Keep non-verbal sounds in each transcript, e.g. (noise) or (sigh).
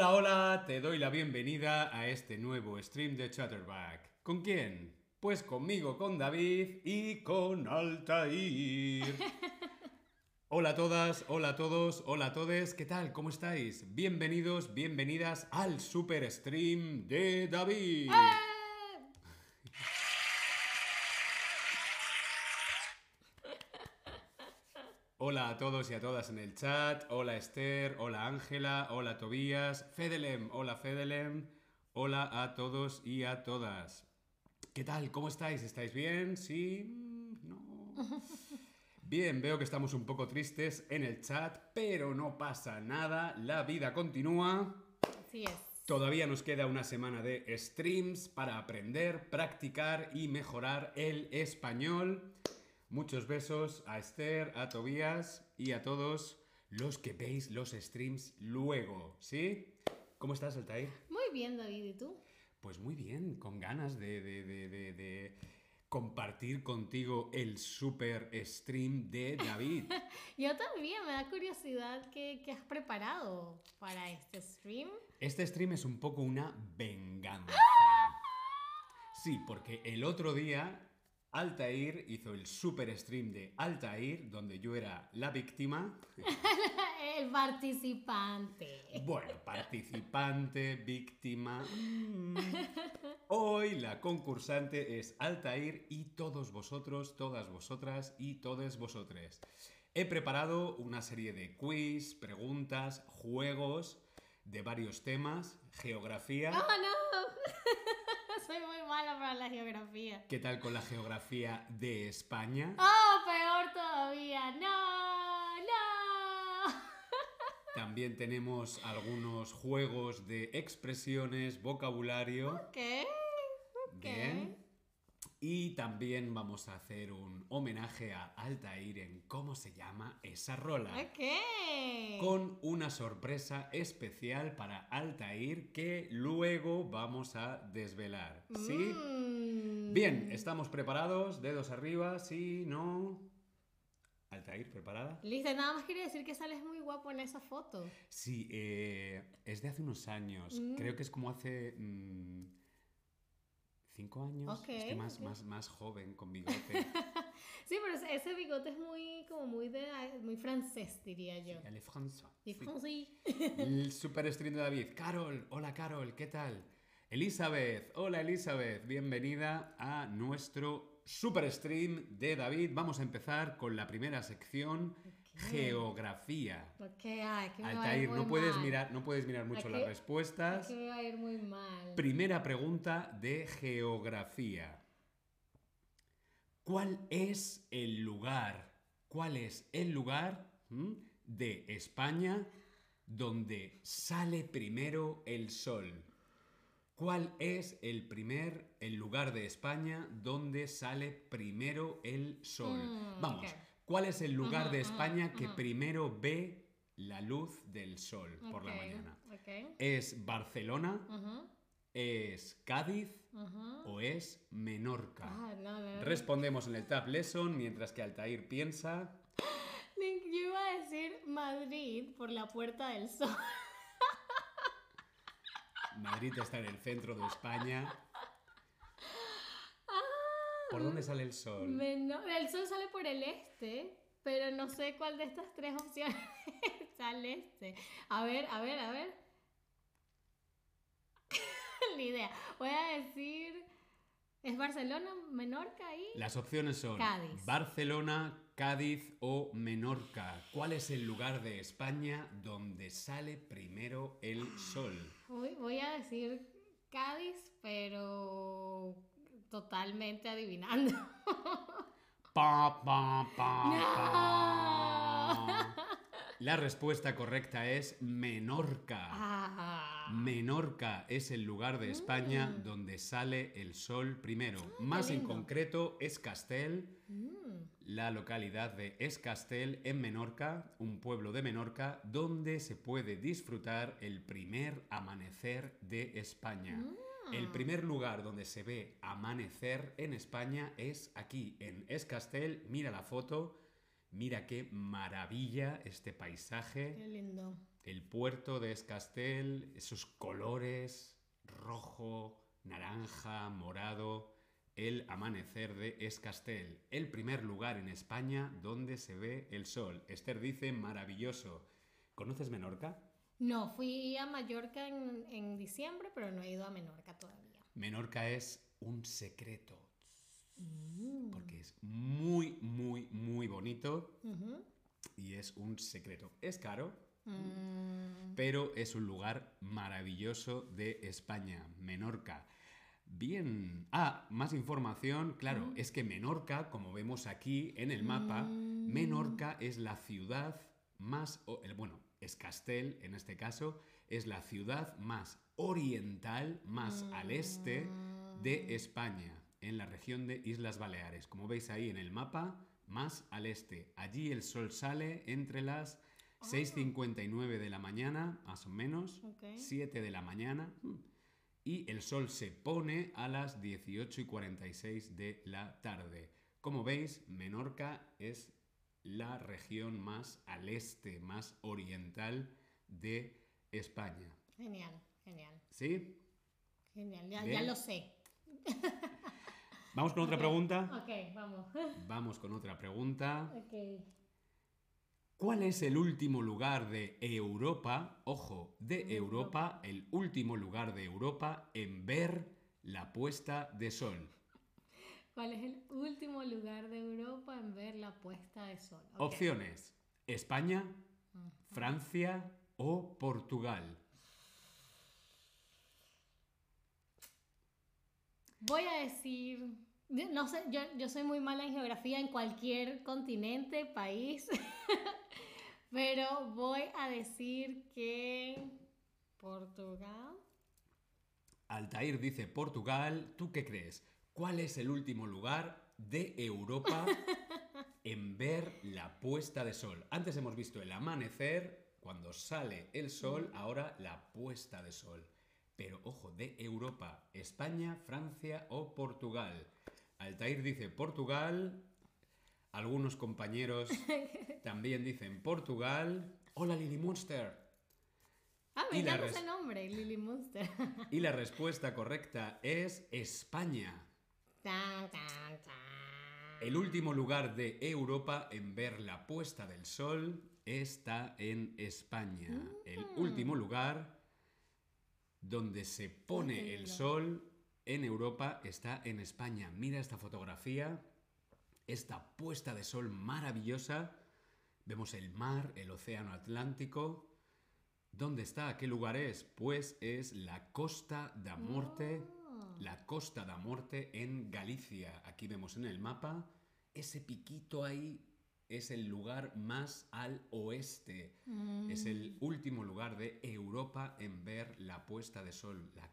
Hola, hola, te doy la bienvenida a este nuevo stream de Chatterback. ¿Con quién? Pues conmigo, con David y con Altair. (laughs) Hola a todas, hola a todos, hola a todos, ¿qué tal? ¿Cómo estáis? Bienvenidos, bienvenidas al super stream de David a todos y a todas en el chat. Hola Esther, hola Ángela, hola Tobías, Fedelem, hola Fedelem. Hola a todos y a todas. ¿Qué tal? ¿Cómo estáis? ¿Estáis bien? ¿Sí? Mm, ¿No? (laughs) Bien, veo que estamos un poco tristes en el chat, pero no pasa nada, la vida continúa. Así es. Todavía nos queda una semana de streams para aprender, practicar y mejorar el español. Muchos besos a Esther, a Tobías y a todos los que veis los streams luego, ¿sí? ¿Cómo estás, Altair? Muy bien, David, ¿y tú? Pues muy bien, con ganas de, de- de- de- de compartir contigo el super stream de David. (laughs) Yo también, me da curiosidad qué, qué has preparado para este stream. Este stream es un poco una venganza. (laughs) Sí, porque el otro día Altair hizo el super stream de Altair, donde yo era la víctima. (laughs) El participante. Bueno, participante, víctima. mm. Hoy la concursante es Altair y todos vosotros, todas vosotras y todos vosotres. He preparado una serie de quiz, preguntas, juegos de varios temas, geografía. ¡Oh, no! Soy muy mala para la geografía. ¿Qué tal con la geografía de España? ¡Oh, peor todavía! ¡No! ¡No! También tenemos algunos juegos de expresiones, vocabulario. ¿Qué? Bien. Y también vamos a hacer un homenaje a Altair en cómo se llama esa rola. Ok. Con una sorpresa especial para Altair que luego vamos a desvelar. ¿Sí? Mm. Bien, ¿estamos preparados? Dedos arriba, sí, no. Altair, ¿preparada? Listo, nada más quería decir que sales muy guapo en esa foto. Sí, eh, es de hace unos años. Mm. Creo que es como hace mm, cinco años. Estoy más, más, más joven con bigote. (laughs) Sí, pero ese- bigote es muy, como muy de, muy francés, diría yo. Elle est française. Y Sí. francés. El super stream de David. Carol, hola Carol, ¿qué tal? Elizabeth, hola Elizabeth, bienvenida a nuestro super stream de David. Vamos a empezar con la primera sección, geografía. Ok, ay, que me va a ir Altair, muy no puedes mal. mirar, no puedes mirar mucho ¿A las respuestas. Que me va a ir muy mal. Primera pregunta de geografía. ¿Cuál es el lugar? ¿Cuál es el lugar mm, de España donde sale primero el sol? ¿Cuál es el primer el lugar de España donde sale primero el sol? Mm, Vamos. ¿Cuál es el lugar de España que primero ve la luz del sol por la mañana? ¿Es Barcelona? ¿Es Cádiz o es Menorca? Ah, no, no, no. Respondemos en el Tab Lesson mientras que Altair piensa. (gasps) Yo iba a decir Madrid por la Puerta del Sol. Madrid está en el centro de España. ¿Por dónde sale el sol? El sol sale por el este, pero no sé cuál de estas tres opciones (laughs) al este. A ver, a ver, a ver. (laughs) Ni idea. Voy a decir. ¿Es Barcelona, Menorca ahí? Las opciones son Cádiz. Barcelona, Cádiz o Menorca. ¿Cuál es el lugar de España donde sale primero el sol? Voy, voy a decir Cádiz, pero totalmente adivinando. (laughs) Pa, pa. La respuesta correcta es Menorca. Ah. Menorca es el lugar de España Mm. donde sale el sol primero. Más en concreto es Castel, Mm. la localidad de Escastel en Menorca, un pueblo de Menorca, donde se puede disfrutar el primer amanecer de España. El primer lugar donde se ve amanecer en España es aquí, en Escastel. Mira la foto. Mira qué maravilla este paisaje. Qué lindo. El puerto de Escastel, esos colores, rojo, naranja, morado. El amanecer de Escastel, el primer lugar en España donde se ve el sol. Esther dice maravilloso. ¿Conoces Menorca? No, fui a Mallorca en, en diciembre, pero no he ido a Menorca todavía. Menorca es un secreto. Mm. Porque es muy, muy, muy bonito y es un secreto. Es caro, Mm. pero es un lugar maravilloso de España, Menorca. Bien. Ah, más información. Claro, Mm. es que Menorca, como vemos aquí en el mapa, Mm. Menorca es la ciudad más, bueno, Escastel en este caso, es la ciudad más oriental, más al este Mm. de España, en la región de Islas Baleares. Como veis ahí en el mapa, más al este. Allí el sol sale entre las 6.59 de la mañana, más o menos, Ok. 7 de la mañana, mm, y el sol se pone a las 18 y 46 de la tarde. Como veis, Menorca es la región más al este, más oriental de España. Genial, genial, ¿Sí? genial. Ya, lo sé. (laughs) Vamos con otra pregunta. Ok, vamos. Vamos con otra pregunta. Ok. ¿Cuál es el último lugar de Europa, ojo, de. Europa, el último lugar de Europa en ver la puesta de sol? ¿Cuál es el último lugar de Europa en ver la puesta de sol? Opciones: España. Francia o Portugal. Voy a decir, no sé, yo, yo soy muy mala en geografía en cualquier continente, país, (laughs) pero voy a decir que Portugal. Altair dice Portugal. ¿Tú qué crees? ¿Cuál es el último lugar de Europa (laughs) en ver la puesta de sol? Antes hemos visto el amanecer, cuando sale el sol, ahora la puesta de sol. Pero ojo, de Europa, España, Francia o Portugal. Altair dice Portugal. Algunos compañeros (laughs) también dicen Portugal. Hola Lily Monster. Ah, me encanta ese nombre, Lily Monster. Y la (laughs) respuesta correcta es España. El último lugar de Europa en ver la puesta del sol está en España. El Mm. último lugar donde se pone el sol en Europa está en España. Mira esta fotografía, esta puesta de sol maravillosa. Vemos el mar, el océano Atlántico. ¿Dónde está? ¿Qué lugar es? Pues es la Costa da Morte. La Costa da Morte en Galicia. Aquí vemos en el mapa. Ese piquito ahí es el lugar más al oeste. Es el último lugar de Europa en ver la puesta de sol. La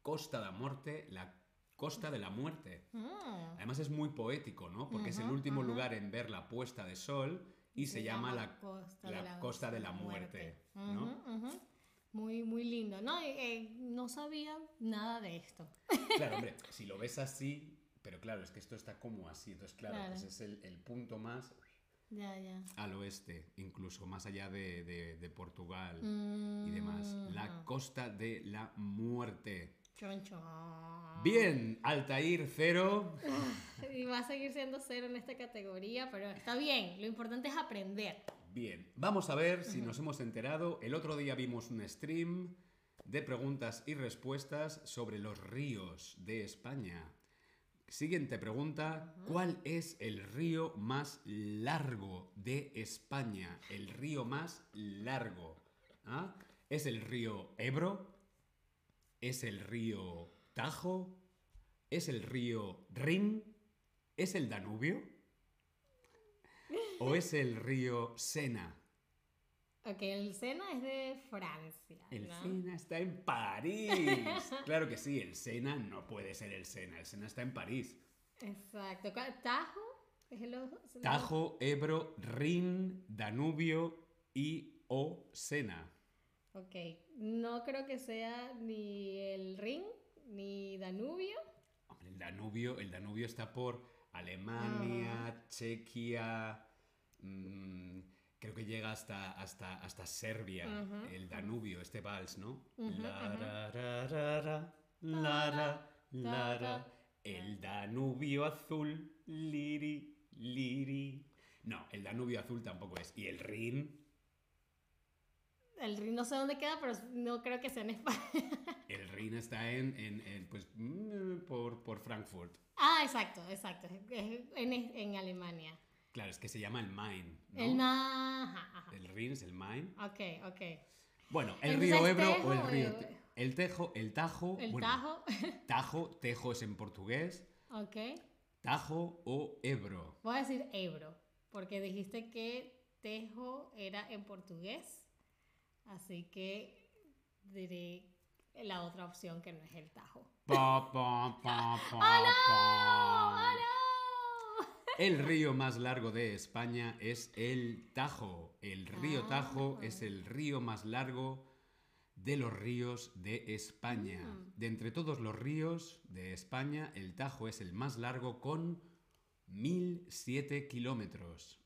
Costa da Morte, la Costa de la Muerte. Mm. Además es muy poético, ¿no? Porque es el último lugar en ver la puesta de sol y se, llama, la, Costa la Costa de la Muerte. ¿no? Muy, muy lindo. No, Eh, no sabía nada de esto. Claro, hombre, si lo ves así, pero claro, es que esto está como así. Entonces, claro, Claro. pues es el, el punto más Ya, ya. al oeste, incluso más allá de, de- de Portugal y demás. La Mm, Costa de la Muerte. chon, chon. Bien, Altair cero. (laughs) Y va a seguir siendo cero en esta categoría, pero está bien. Lo importante es aprender. Bien, vamos a ver si nos hemos enterado. El otro día vimos un stream de preguntas y respuestas sobre los ríos de España. Siguiente pregunta, ¿cuál es el río más largo de España? El río más largo. ¿Ah? ¿Es el río Ebro? ¿Es el río Tajo? ¿Es el río Rin? ¿Es el Danubio? ¿O es el río Sena? Ok, el Sena es de Francia. El. Sena está en París. (laughs) Claro que sí, el Sena no puede ser el Sena, el Sena está en París. Exacto. ¿Cuál- Tajo es el ojo- Tajo, Ebro, Rin, Danubio y o Sena. Ok, no creo que sea ni el Rin ni Danubio. Hombre, el Danubio, el Danubio está por Alemania, Chequia. Mm, creo que llega hasta, hasta, hasta Serbia. El Danubio, este vals, ¿no? Ujú, La, ujú. ra, ra, ra, ra, la. El Danubio azul, liri, liri. No, el Danubio azul tampoco es. Y el Rin, El Rin no sé dónde queda, pero no creo que sea en España. (laughs) el Rin está en, en- en, pues, mm, por, por Frankfurt. ah, exacto, exacto. En, en Alemania. Claro, es que se llama el Main. ¿no? El ajá. El Rin es el Main. Ok, ok. Bueno, el Entonces, río Ebro o el río. Te- El Tejo, el Tajo. El bueno, Tajo. (laughs) Tajo, Tejo es en portugués. ok. Tajo o Ebro. Voy a decir Ebro, porque dijiste que Tejo era en portugués. Así que diré la otra opción que no es el Tajo. Pa, pa, pa, pa, ¡Oh, (laughs) no! El río más largo de España es el Tajo. El río Ah. Tajo es el río más largo de los ríos de España. Mm. De entre todos los ríos de España, el Tajo es el más largo con 1007 kilómetros.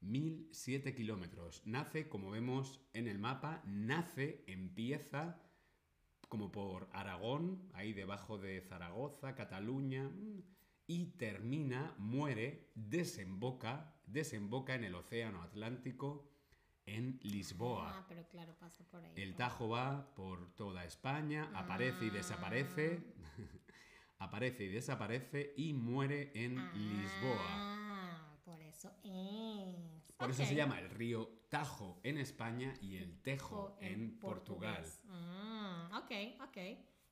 1007 kilómetros. Nace, como vemos en el mapa, nace, empieza como por Aragón, ahí debajo de Zaragoza, Cataluña, mm, y termina, muere, desemboca, desemboca en el Océano Atlántico en Lisboa. Ah, pero claro, pasa por ahí. El Tajo va por toda España, aparece y desaparece, (laughs) aparece y desaparece y muere en Lisboa. Ah, por eso es. Por eso se llama el río Tajo en España y el Tejo en Portugal. portugués. Ah, ok, ok.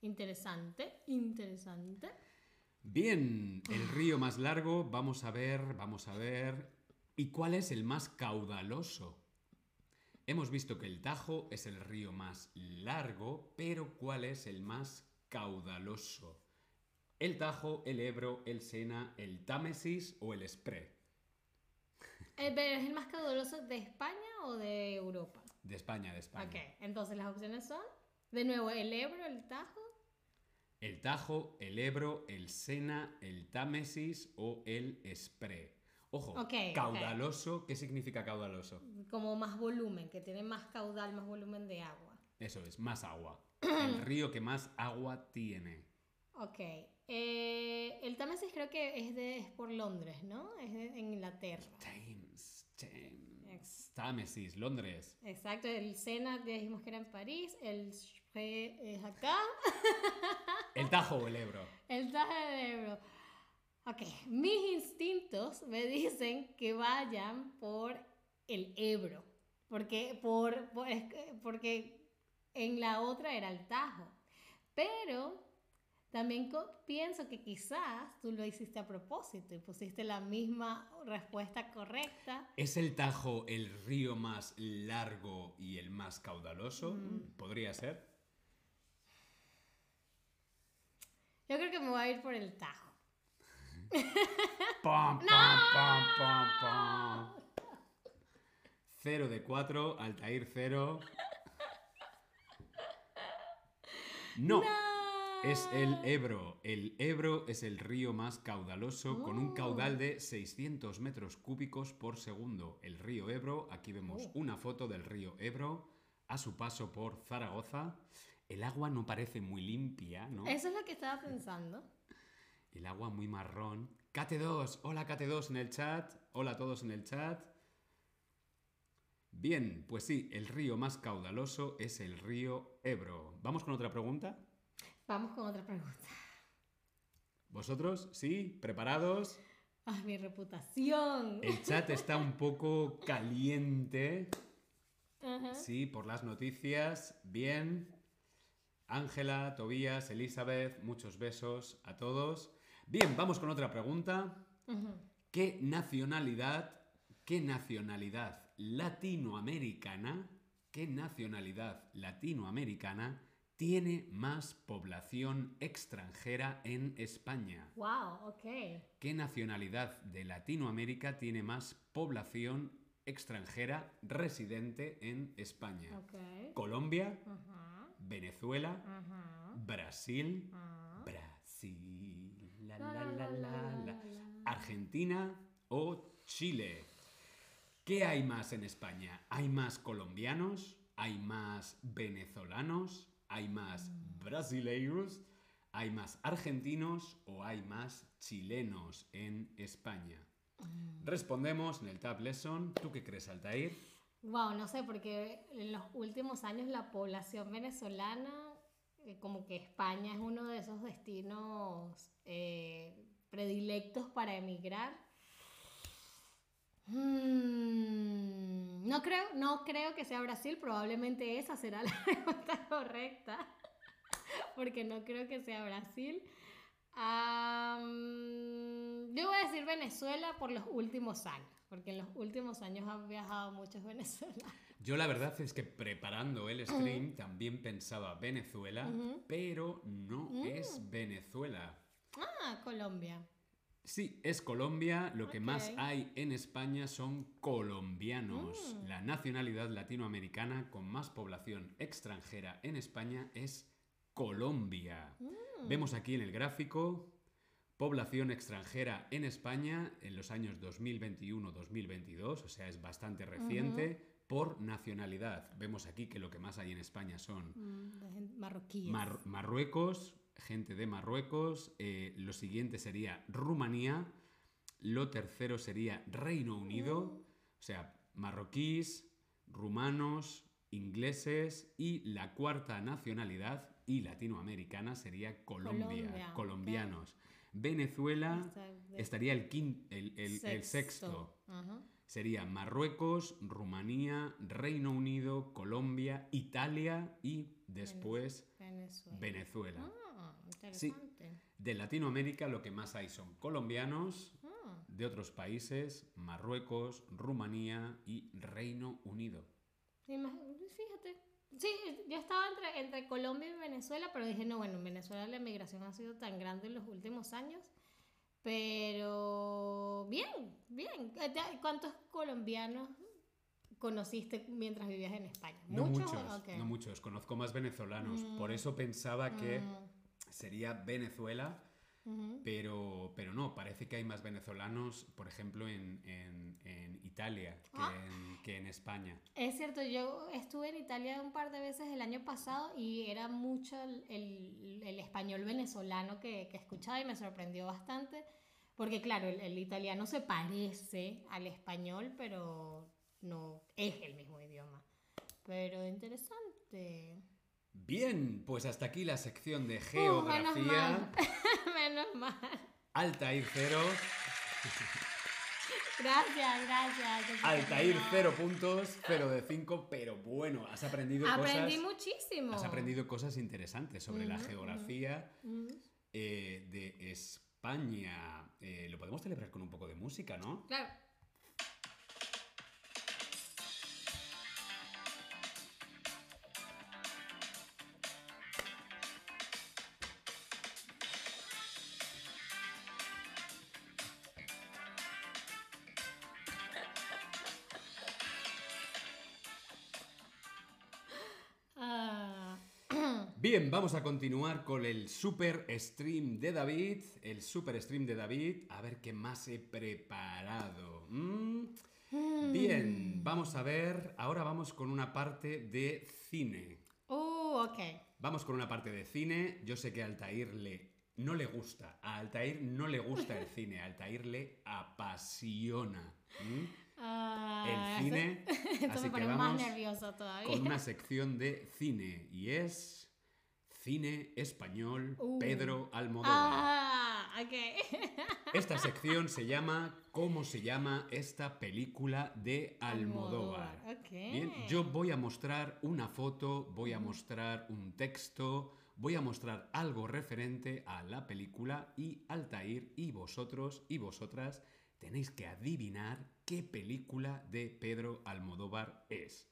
Interesante, interesante. Bien, el río más largo, vamos a ver, vamos a ver. ¿Y cuál es el más caudaloso? Hemos visto que el Tajo es el río más largo, pero ¿cuál es el más caudaloso? ¿El Tajo, el Ebro, el Sena, el Támesis o el Spree? Eh, pero ¿Es el más caudaloso de España o de Europa? De España, de España. Ok, entonces las opciones son, de nuevo, el Ebro, el Tajo. El Tajo, el Ebro, el Sena, el Támesis o el Spree. Ojo, Ok, ok. caudaloso, ¿qué significa caudaloso? como más volumen, que tiene más caudal, más volumen de agua. Eso es, más agua. (clears throat) El río que más agua tiene. Ok. eh, el Támesis creo que es, de, es por Londres, ¿no? Es de, en Inglaterra. Thames, Thames. Támesis, Londres. Exacto, el Sena dijimos que era en París, el es acá, (laughs) El Tajo o el Ebro. el Tajo del Ebro. Ok, mis instintos me dicen que vayan por el Ebro, porque, por, por- porque en la otra era el Tajo. Pero también pienso que quizás tú lo hiciste a propósito y pusiste la misma respuesta correcta. ¿Es el Tajo el río más largo y el más caudaloso? Mm. ¿Podría ser? Yo creo que me voy a ir por el Tajo. Pam, (laughs) pam, pam, pam, pam. Cero de cuatro, Altair cero. No, es el Ebro. El Ebro es el río más caudaloso con un caudal de 600 metros cúbicos por segundo. El río Ebro, aquí vemos Oh. una foto del río Ebro a su paso por Zaragoza. El agua no parece muy limpia, ¿no? Eso es lo que estaba pensando. El agua muy marrón. Kate2, hola Kate2 en el chat. Hola a todos en el chat. Bien, pues sí, el río más caudaloso es el río Ebro. ¿Vamos con otra pregunta? Vamos con otra pregunta. ¿Vosotros? ¿Sí? ¿Preparados? Ah, mi reputación. El chat está un poco caliente. (laughs) Sí, por las noticias. Bien. Ángela, Tobías, Elizabeth, muchos besos a todos. Bien, vamos con otra pregunta. ¿Qué nacionalidad, qué nacionalidad latinoamericana, qué nacionalidad latinoamericana tiene más población extranjera en España? Wow, ok. ¿Qué nacionalidad de Latinoamérica tiene más población extranjera residente en España? Ok. ¿Colombia. Venezuela. Brasil. Brasil, Argentina o Chile. ¿Qué hay más en España? ¿Hay más colombianos? ¿Hay más venezolanos? ¿Hay más brasileiros? ¿Hay más argentinos o hay más chilenos en España? Respondemos en el Tab Lesson. ¿Tú qué crees, Altair? Wow, no sé, porque en los últimos años la población venezolana, eh, como que España es uno de esos destinos eh, predilectos para emigrar. Mm, no creo, no creo que sea Brasil, probablemente esa será (laughs) la respuesta correcta, porque no creo que sea Brasil. Yo voy a decir Venezuela por los últimos años, porque en los últimos años han viajado muchos (laughs) venezolanos. Yo la verdad es que preparando el stream también pensaba Venezuela, pero no Mm. es Venezuela. Ah, Colombia. Sí, es Colombia. Lo que más hay en España son colombianos. Mm. La nacionalidad latinoamericana con más población extranjera en España es Colombia. Mm. Vemos aquí en el gráfico población extranjera en España en los años 2021-2022, o sea, es bastante reciente, por nacionalidad. Vemos aquí que lo que más hay en España son Mm, Marroquíes. Mar- Marruecos, gente de Marruecos. eh, lo siguiente sería Rumanía. Lo tercero sería Reino Unido. O sea, marroquíes, rumanos, ingleses. Y la cuarta nacionalidad y latinoamericana sería Colombia. Colombianos. Venezuela estaría el, quin- el, el- el sexto. Sería Marruecos, Rumanía, Reino Unido, Colombia, Italia y después Venezuela. Venezuela. Ah, interesante. De Latinoamérica lo que más hay son colombianos, Ah, de otros países, Marruecos, Rumanía y Reino Unido. fíjate. Sí, yo estaba entre, entre Colombia y Venezuela, pero dije, no, bueno, en Venezuela la migración ha sido tan grande en los últimos años. Pero bien, bien. Eh, ¿Cuántos colombianos conociste mientras vivías en España? No muchos, no muchos, conozco más venezolanos. Mm. Por eso pensaba que Mm, sería Venezuela, ujú. pero, pero no, parece que hay más venezolanos, por ejemplo, en, en- en Italia que, Ah. en, que en España. Es cierto, yo estuve en Italia un par de veces el año pasado y era mucho el, el- el español venezolano que, que escuchaba y me sorprendió bastante, porque claro, el, el italiano se parece al español, pero no es el mismo idioma. Pero interesante. Bien, pues hasta aquí la sección de Uh, menos geografía. mal. (laughs) Menos mal. Altair 0. Gracias, gracias. Altair. 0 puntos, 0 de 5, pero bueno, has aprendido Aprendí cosas. muchísimo. Has aprendido cosas interesantes sobre la geografía eh, de España. Eh, lo podemos celebrar con un poco de música, ¿no? Claro. Bien, vamos a continuar con el super stream de David. El super stream de David. A ver qué más he preparado. Mm, Bien, vamos a ver. Ahora vamos con una parte de cine. Uh, ok. Vamos con una parte de cine. Yo sé que a Altair le, no le gusta. A Altair no le gusta el cine. A Altair le apasiona. ¿Mm? Ah, El cine. (laughs) Esto Así me que pone más vamos nervioso todavía. con una sección de cine. Y es cine español Uh. Pedro Almodóvar. Ah, ok. (laughs) Esta sección se llama ¿Cómo se llama esta película de Almodóvar? Almodóvar, ok. Bien, yo voy a mostrar una foto, voy a mostrar un texto, voy a mostrar algo referente a la película y Altair y vosotros y vosotras tenéis que adivinar qué película de Pedro Almodóvar es.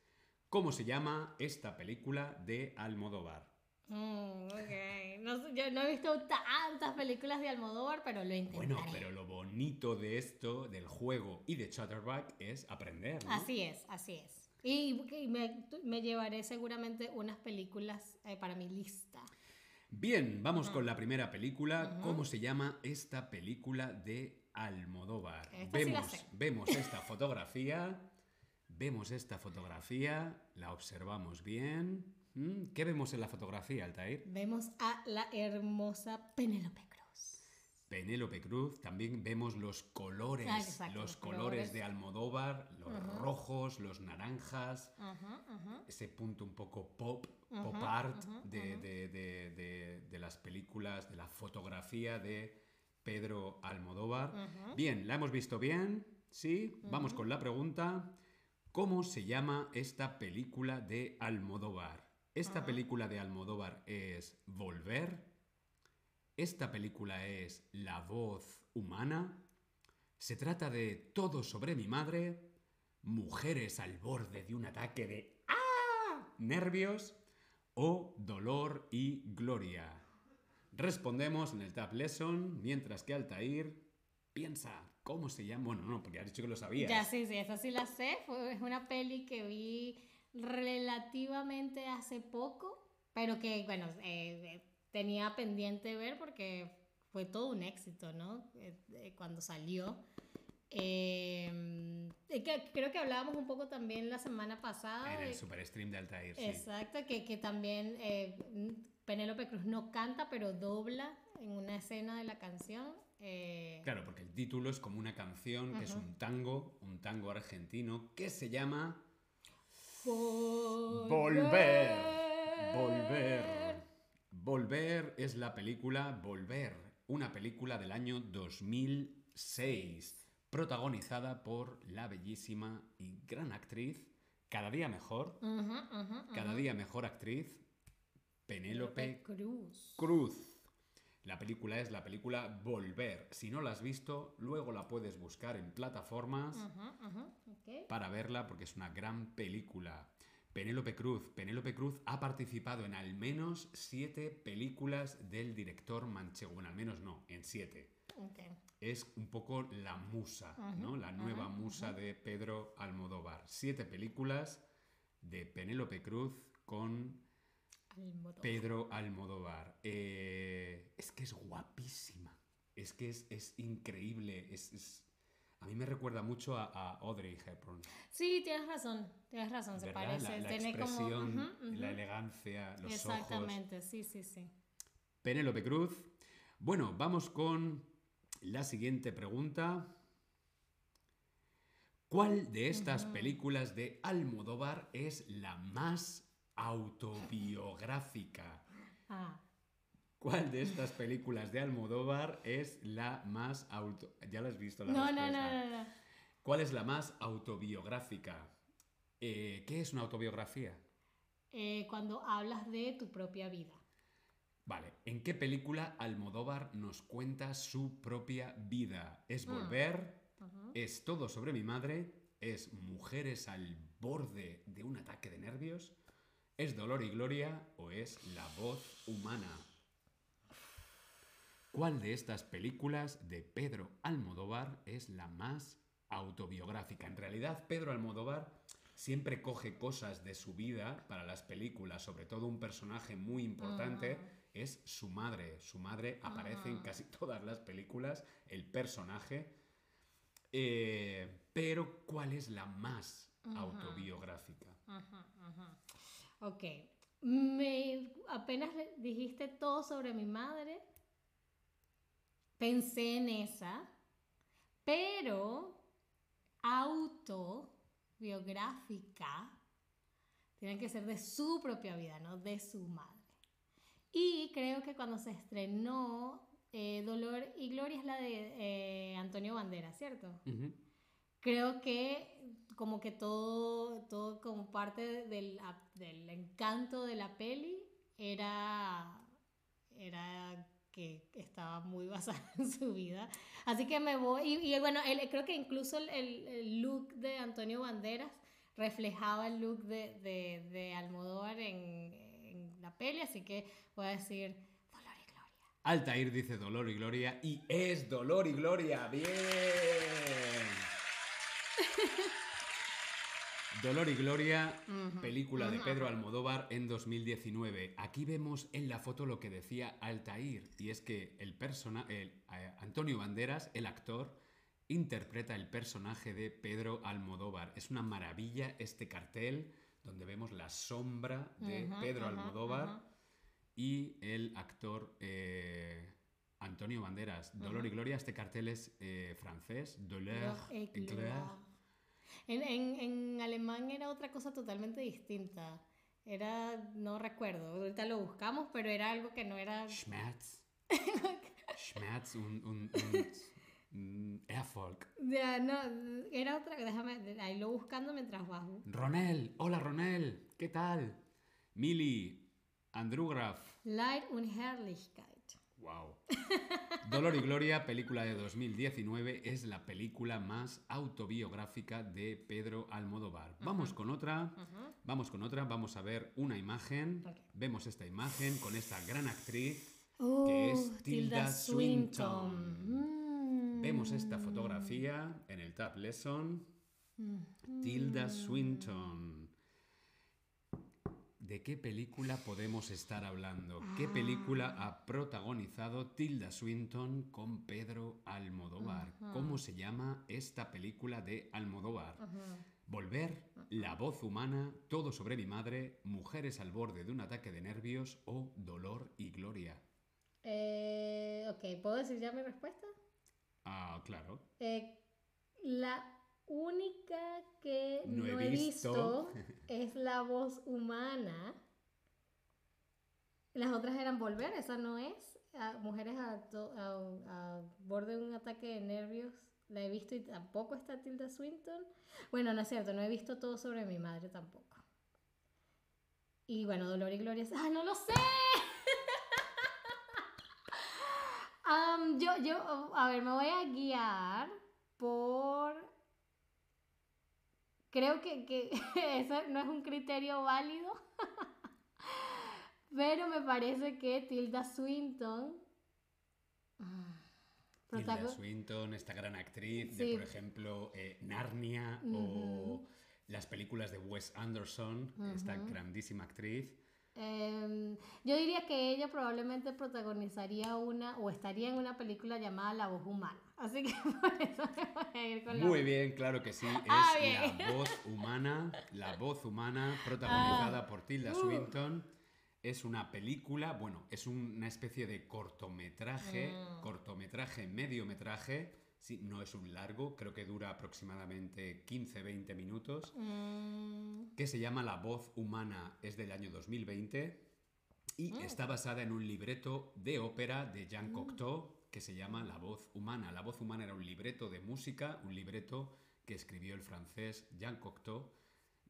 ¿Cómo se llama esta película de Almodóvar? Mm, ok. No yo no he visto tantas películas de Almodóvar, pero lo intentaré. Bueno, pero lo bonito de esto, del juego y de Chatterback, es aprender. ¿no? Así es, así es. Y, y me, me llevaré seguramente unas películas eh, para mi lista. Bien, vamos con la primera película. ¿Cómo se llama esta película de Almodóvar? Esta sí la vemos, sé. vemos (laughs) esta fotografía. Vemos esta fotografía, la observamos bien. ¿Mm? ¿Qué vemos en la fotografía, Altair? Vemos a la hermosa Penélope Cruz. Penélope Cruz, también vemos los colores, Ah, exacto, los los colores colores. de Almodóvar, los rojos, los naranjas, ese punto un poco pop, pop art de, de- de- las películas, de la fotografía de Pedro Almodóvar. Bien, ¿la hemos visto bien? ¿Sí? Vamos con la pregunta. ¿Cómo se llama esta película de Almodóvar? ¿Esta película de Almodóvar es Volver? ¿Esta película es La voz humana? ¿Se trata de Todo sobre mi madre? ¿Mujeres al borde de un ataque de ¡Ah! nervios? ¿O Dolor y Gloria? Respondemos en el Tab Lesson, mientras que Altair piensa cómo se llama. Bueno, no, porque has dicho que lo sabías. Ya, sí, sí, esa sí la sé. Fue, es una peli que vi relativamente hace poco, pero que, bueno, eh, tenía pendiente ver porque fue todo un éxito, ¿no? Eh, eh, cuando salió. Eh, que, creo que hablábamos un poco también la semana pasada. En el de- super stream de Altair, sí. Exacto, que, que también eh, Penélope Cruz no canta, pero dobla en una escena de la canción. eh, Claro, porque el título es como una canción que es un tango, un tango argentino, que se llama Volver. Volver. Volver es la película Volver, una película del año 2006, protagonizada por la bellísima y gran actriz, cada día mejor, cada día mejor actriz, Penélope Cruz. Cruz. La película es la película Volver. Si no la has visto, luego la puedes buscar en plataformas para verla porque es una gran película. Penélope Cruz. Penélope Cruz ha participado en al menos siete películas del director manchego. Bueno, al menos no, en siete. Es un poco la musa, ¿no? La nueva musa de Pedro Almodóvar. Siete películas de Penélope Cruz con Almodóvar. Pedro Almodóvar. Eh, es que es guapísima. Es que es, es increíble. Es, es- A mí me recuerda mucho a, a Audrey Hepburn. Sí, tienes razón. Tienes razón, se ¿verdad? parece. La, la Tiene como. expresión, la elegancia, los ojos. Exactamente, sí, sí, sí. Penélope Cruz. Bueno, vamos con la siguiente pregunta. ¿Cuál de estas películas de Almodóvar es la más autobiográfica? Ah, ¿Cuál de estas películas de Almodóvar es la más auto... Ya la has visto la no, no, no, respuesta. no, no. ¿Cuál es la más autobiográfica? Eh, ¿Qué es una autobiografía? Eh, cuando hablas de tu propia vida. Vale, ¿en qué película Almodóvar nos cuenta su propia vida? ¿Es Mm. Volver? ¿Es Todo sobre mi madre? ¿Es Mujeres al borde de un ataque de nervios? ¿Es Dolor y Gloria o es La voz humana? ¿Cuál de estas películas de Pedro Almodóvar es la más autobiográfica? En realidad, Pedro Almodóvar siempre coge cosas de su vida para las películas, sobre todo un personaje muy importante es su madre. Su madre aparece en casi (laughs) todas las películas, el personaje. Eh, pero, ¿cuál es la más autobiográfica? Ajá, ajá. Ok. Me, apenas dijiste todo sobre mi madre. Pensé en esa. Pero autobiográfica tiene que ser de su propia vida, no de su madre. Y creo que cuando se estrenó eh, Dolor y Gloria es la de eh, Antonio Banderas, ¿cierto? Creo que como que todo, todo como parte del, del encanto de la peli era, era que estaba muy (laughs) basada en su vida. Así que me voy, y, y bueno, creo que incluso el- el look de Antonio Banderas reflejaba el look de, de, de Almodóvar en, en la peli, así que voy a decir Dolor y Gloria. Altair dice Dolor y Gloria y es Dolor y Gloria. Bien. Dolor y Gloria, película de Pedro. Almodóvar en 2019. Aquí vemos en la foto lo que decía Altair, y es que el persona, el, eh, Antonio Banderas, el actor, interpreta el personaje de Pedro Almodóvar. Es una maravilla este cartel donde vemos la sombra de Pedro Almodóvar y el actor eh, Antonio Banderas. Dolor y Gloria, este cartel es eh, francés, Dolor et Gloire. En, en, en alemán era otra cosa totalmente distinta. Era, no recuerdo, ahorita lo buscamos, pero era algo que no era... Schmerz. (laughs) Schmerz und, und, und mm, Erfolg. Ya, no, era otra, déjame, ahí lo buscando mientras bajo. Ronel, hola Ronel, ¿qué tal? Mili, Andrugraf, Light und Herrlichkeit. Wow. (laughs) Dolor y Gloria, película de 2019, es la película más autobiográfica de Pedro Almodóvar. Vamos con otra, vamos con otra, vamos a ver una imagen. Vemos esta imagen con esta gran actriz. Uh, es Tilda Swinton. Mm. Vemos esta fotografía en el Tab Lesson. Mm. Tilda Swinton. ¿De qué película podemos estar hablando? ¿Qué película ha protagonizado Tilda Swinton con Pedro Almodóvar? ¿Cómo se llama esta película de Almodóvar? Volver, La voz humana, Todo sobre mi madre, Mujeres al borde de un ataque de nervios o Dolor y Gloria. Eh, ok, ¿puedo decir ya mi respuesta? Ah, claro. Eh, la única que No no, he visto. visto (laughs) es la voz humana. Las otras eran volver, esa no es. Mujeres a, to- a- a borde de un ataque de nervios. La he visto y tampoco está Tilda Swinton. Bueno, no es cierto, no he visto todo sobre mi madre tampoco. Y bueno, Dolor y Gloria. ¡Ah, no lo sé! Am, (laughs) yo, yo, a ver, me voy a guiar por... Creo que, que (laughs) eso no es un criterio válido, (laughs) pero me parece que Tilda Swinton... Tilda Swinton, esta gran actriz Sí. de, por ejemplo, eh, Narnia o las películas de Wes Anderson, esta grandísima actriz. Em, yo diría que ella probablemente protagonizaría una o estaría en una película llamada La voz humana. Así que (laughs) por eso me voy a ir con la Muy bien, claro que sí, es Ah, bien. la voz humana, la voz humana protagonizada Ah. por Tilda Uh. Swinton. Es una película, bueno, es una especie de cortometraje, Mm. cortometraje, mediometraje. Sí, no es un largo, creo que dura aproximadamente 15-20 minutos. Mm, que se llama La voz humana, es del año 2020 y Mm. está basada en un libreto de ópera de Jean Cocteau que se llama La voz humana. La voz humana era un libreto de música, un libreto que escribió el francés Jean Cocteau.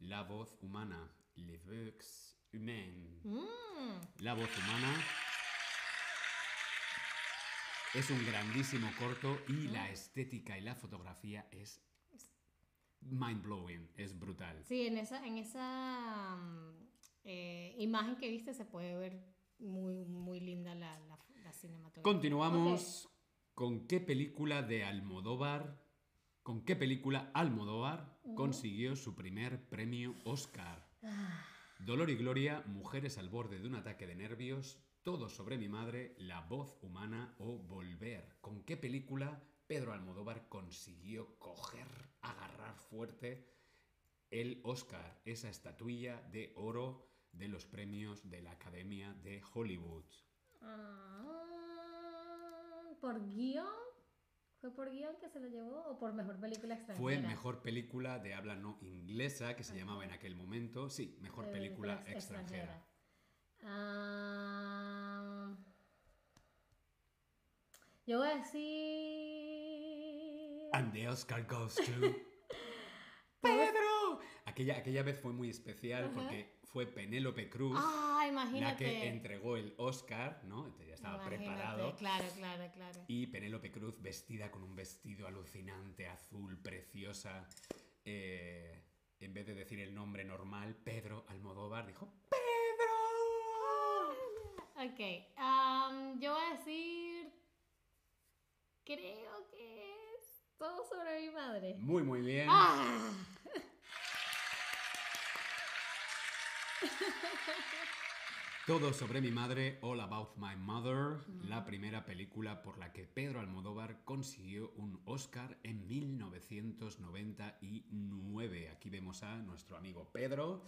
La voz humana, Les voix humaines. mm. La voz humana es un grandísimo corto y la estética y la fotografía es mind blowing, es brutal. Sí, en esa, en esa mm, eh, imagen que viste se puede ver muy, muy linda la, la, la cinematografía. Continuamos con qué película de Almodóvar, con qué película Almodóvar consiguió su primer premio Oscar. Dolor y Gloria, Mujeres al borde de un ataque de nervios, Todo sobre mi madre, La voz humana o Volver. ¿Con qué película Pedro Almodóvar consiguió coger, agarrar fuerte el Oscar, esa estatuilla de oro de los premios de la Academia de Hollywood? Ah, ¿Por guion? ¿Fue por guion que se lo llevó o por mejor película extranjera? Fue mejor película de habla no inglesa, que se llamaba en aquel momento. Sí, mejor película ex- extranjera. Ah, yo voy a decir... And the Oscar goes to. (laughs) Aquella, aquella vez fue muy especial Ajá. porque fue Penélope Cruz Ah, la que entregó el Oscar, ¿no? Entonces ya estaba Imagínate, preparado. Claro, claro, claro. Y Penélope Cruz vestida con un vestido alucinante, azul, preciosa. eh, en vez de decir el nombre normal, Pedro Almodóvar dijo ¡Pedro! Ok, am, yo voy a decir... Creo que es todo sobre mi madre. Muy, muy bien. ¡Ah! Todo sobre mi madre, All About My Mother, la primera película por la que Pedro Almodóvar consiguió un Oscar en 1999. Aquí vemos a nuestro amigo Pedro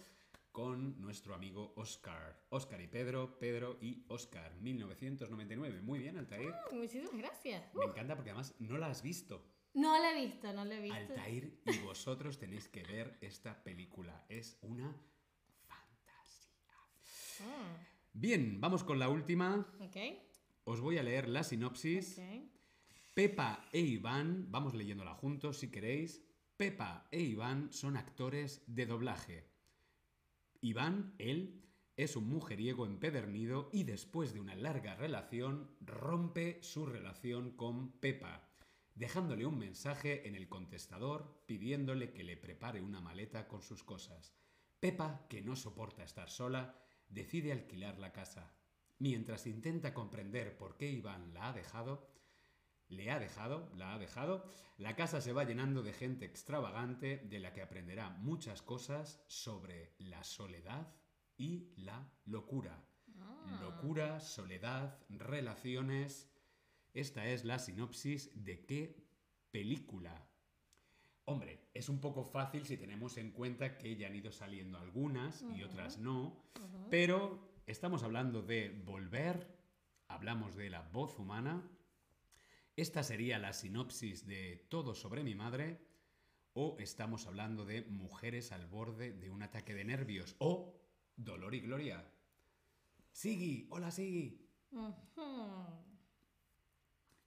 con nuestro amigo Oscar. Oscar y Pedro, Pedro y Oscar, 1999. Muy bien, Altair. Ah, muchísimas gracias. Me encanta porque además no la has visto. No la he visto, no la he visto. Altair y vosotros tenéis que ver esta película. Es una. Ah, Bien, vamos con la última. Os voy a leer la sinopsis. ok. Pepa e Iván, vamos leyéndola juntos si queréis. Pepa e Iván son actores de doblaje. Iván, él, es un mujeriego empedernido y después de una larga relación rompe su relación con Pepa, dejándole un mensaje en el contestador pidiéndole que le prepare una maleta con sus cosas. Pepa, que no soporta estar sola, decide alquilar la casa. Mientras intenta comprender por qué Iván la ha dejado, le ha dejado, la ha dejado, la casa se va llenando de gente extravagante de la que aprenderá muchas cosas sobre la soledad y la locura. Locura, soledad, relaciones. Esta es la sinopsis de qué película. Hombre, es un poco fácil si tenemos en cuenta que ya han ido saliendo algunas y otras no, pero estamos hablando de volver, hablamos de la voz humana, esta sería la sinopsis de Todo sobre mi madre. O estamos hablando de mujeres al borde de un ataque de nervios. O Dolor y Gloria. Sigui, hola Sigui.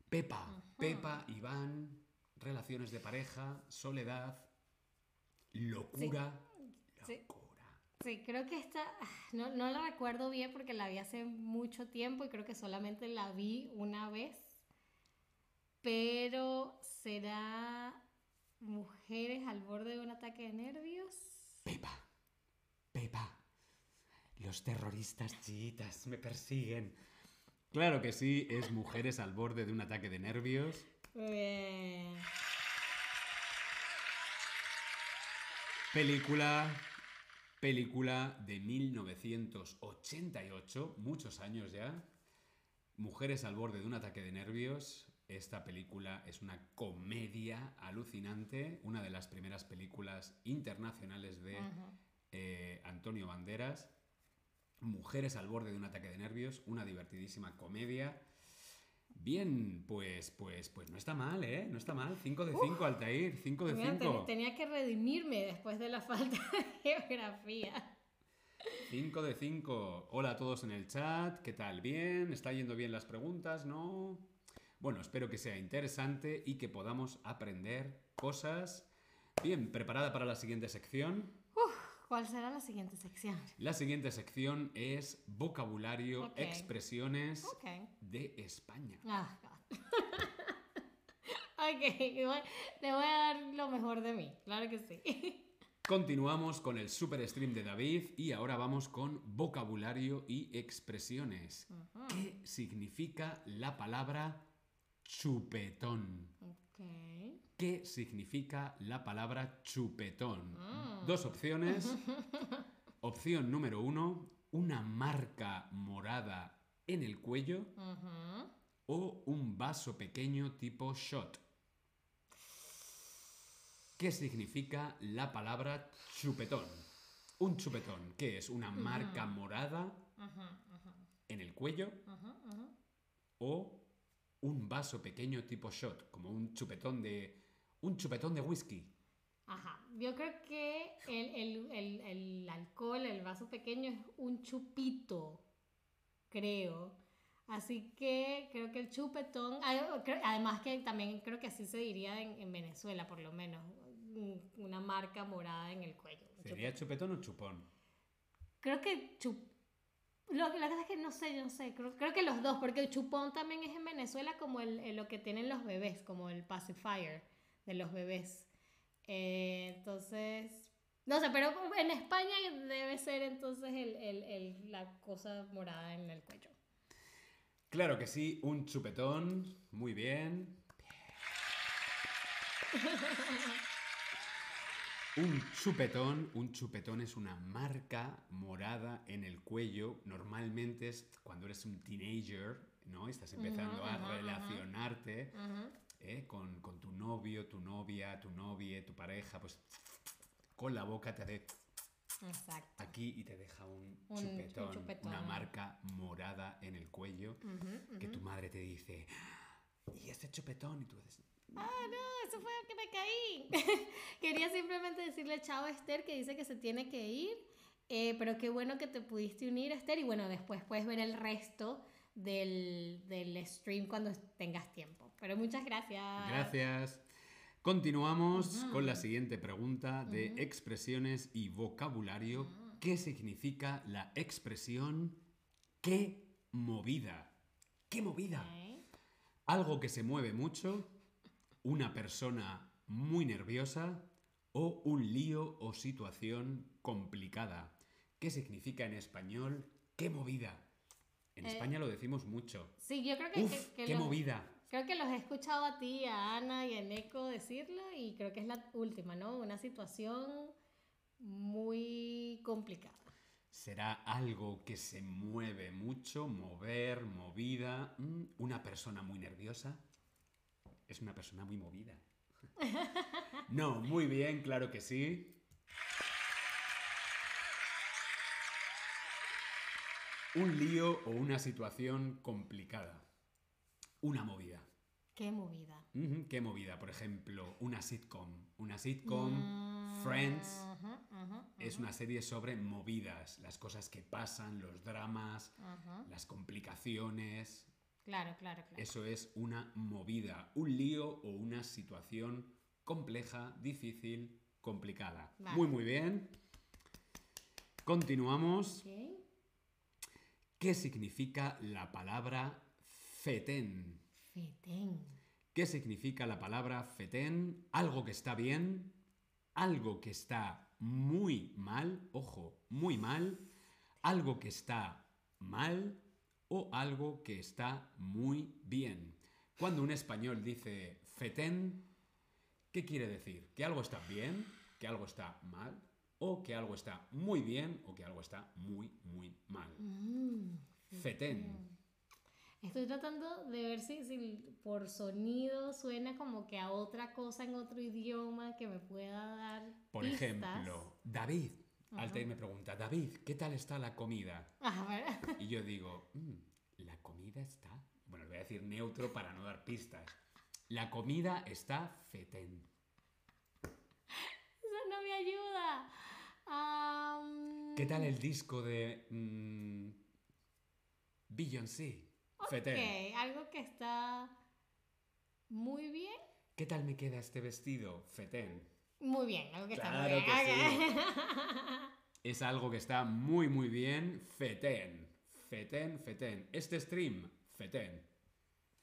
Pepa, Pepa, Iván, relaciones de pareja, soledad, locura. Sí. Locura. Sí, creo que esta, ah, no, no la recuerdo bien porque la vi hace mucho tiempo y creo que solamente la vi una vez. Pero será mujeres al borde de un ataque de nervios. Pepa, Pepa, los terroristas chiitas me persiguen. Claro que sí, es mujeres al borde de un ataque de nervios. Bien. Película, película de 1988, muchos años ya. Mujeres al borde de un ataque de nervios. Esta película es una comedia alucinante, una de las primeras películas internacionales de eh, Antonio Banderas. Mujeres al borde de un ataque de nervios, una divertidísima comedia. Bien, pues, pues, pues no está mal, ¿eh? No está mal. 5 de 5, Altair, 5 de Mira, ten- 5. tenía que redimirme después de la falta de geografía. 5 de 5. Hola a todos en el chat. ¿Qué tal? ¿Bien? ¿Está yendo bien las preguntas? ¿No? Bueno, espero que sea interesante y que podamos aprender cosas. Bien, ¿preparada para la siguiente sección? ¿Cuál será la siguiente sección? La siguiente sección es vocabulario, Ok. expresiones de España. Ah, God. (laughs) ok, igual le voy a dar lo mejor de mí, claro que sí. (laughs) Continuamos con el super stream de David y ahora vamos con vocabulario y expresiones. ¿Qué significa la palabra chupetón? ok. ¿Qué significa la palabra chupetón? Dos opciones. (laughs) Opción número uno, una marca morada en el cuello o un vaso pequeño tipo shot. ¿Qué significa la palabra chupetón? Un chupetón, ¿qué es? ¿Una marca morada en el cuello o un vaso pequeño tipo shot, como un chupetón de un chupetón de whisky? Ajá, yo creo que el, el- el- el alcohol, el vaso pequeño es un chupito, creo. Así que creo que el chupetón, ah, además que también creo que así se diría en, en Venezuela, por lo menos, un- una marca morada en el cuello. ¿Sería chupetón o chupón? Creo que chup... Lo, la cosa es que no sé, yo no sé, creo, creo que los dos, porque el chupón también es en Venezuela como el, el- lo que tienen los bebés, como el pacifier de los bebés. Eh, entonces, no sé, pero en España debe ser entonces el, el- el- la cosa morada en el cuello. Claro que sí, un chupetón. Muy bien. (laughs) Un chupetón, un chupetón es una marca morada en el cuello. Normalmente es cuando eres un teenager, ¿no? Estás empezando a relacionarte Ujú. ¿Eh? con, con tu novio, tu novia, tu novia, tu pareja, pues con la boca te hace Exacto. aquí y te deja un, Un- un chupetón, una marca morada en el cuello que tu madre te dice, ¿y este chupetón? Y tú dices, Ah, no, eso fue que me caí. (laughs) Quería simplemente decirle chao a Esther que dice que se tiene que ir. eh, pero qué bueno que te pudiste unir, Esther. Y bueno, después puedes ver el resto del, del stream cuando tengas tiempo. Pero muchas gracias. Gracias. Continuamos con la siguiente pregunta de expresiones y vocabulario. ¿Qué significa la expresión qué movida? ¿Qué movida? Algo que se mueve mucho, una persona muy nerviosa o un lío o situación complicada. ¿Qué significa en español qué movida? En Eh, España lo decimos mucho. Sí, yo creo que, Uf, que- que qué movida. Creo que los he escuchado a ti, a Ana y a Neko decirlo y creo que es la última, ¿no? Una situación muy complicada. Será algo que se mueve mucho, mover, movida. Mm, Una persona muy nerviosa. Es una persona muy movida. (laughs) No, muy bien, claro que sí. Un lío o una situación complicada. Una movida. Qué movida. ¿Qué movida? Por ejemplo, una sitcom. Una sitcom, Mm, Friends, es una serie sobre movidas, las cosas que pasan, los dramas, las complicaciones. Claro, claro, claro. Eso es una movida, un lío o una situación compleja, difícil, complicada. Vale. Muy, muy bien. Continuamos. ¿Qué significa la palabra fetén? Fetén. ¿Qué significa la palabra fetén? Algo que está bien, algo que está muy mal, ojo, muy mal, algo que está mal o algo que está muy bien. Cuando un español dice fetén, ¿qué quiere decir? ¿Que algo está bien? ¿Que algo está mal? ¿O que algo está muy bien? ¿O que algo está muy, muy mal? Mm, Fetén. Estoy tratando de ver si, si por sonido suena como que a otra cosa en otro idioma que me pueda dar. Por pistas. ejemplo, David. Ajá. Altair me pregunta, David, ¿qué tal está la comida? A ver. Y yo digo, "Mm, la comida está... Bueno, le voy a decir neutro para no dar pistas. La comida está fetén. Eso no me ayuda. Am, ¿Qué tal el disco de mm, Beyoncé? Fetén. Ok, algo que está muy bien. ¿Qué tal me queda este vestido? Fetén. Muy bien, algo que está Claro muy bien. que (laughs) Ok. Es algo que está muy, muy bien. Fetén. Fetén, fetén. Este stream, fetén.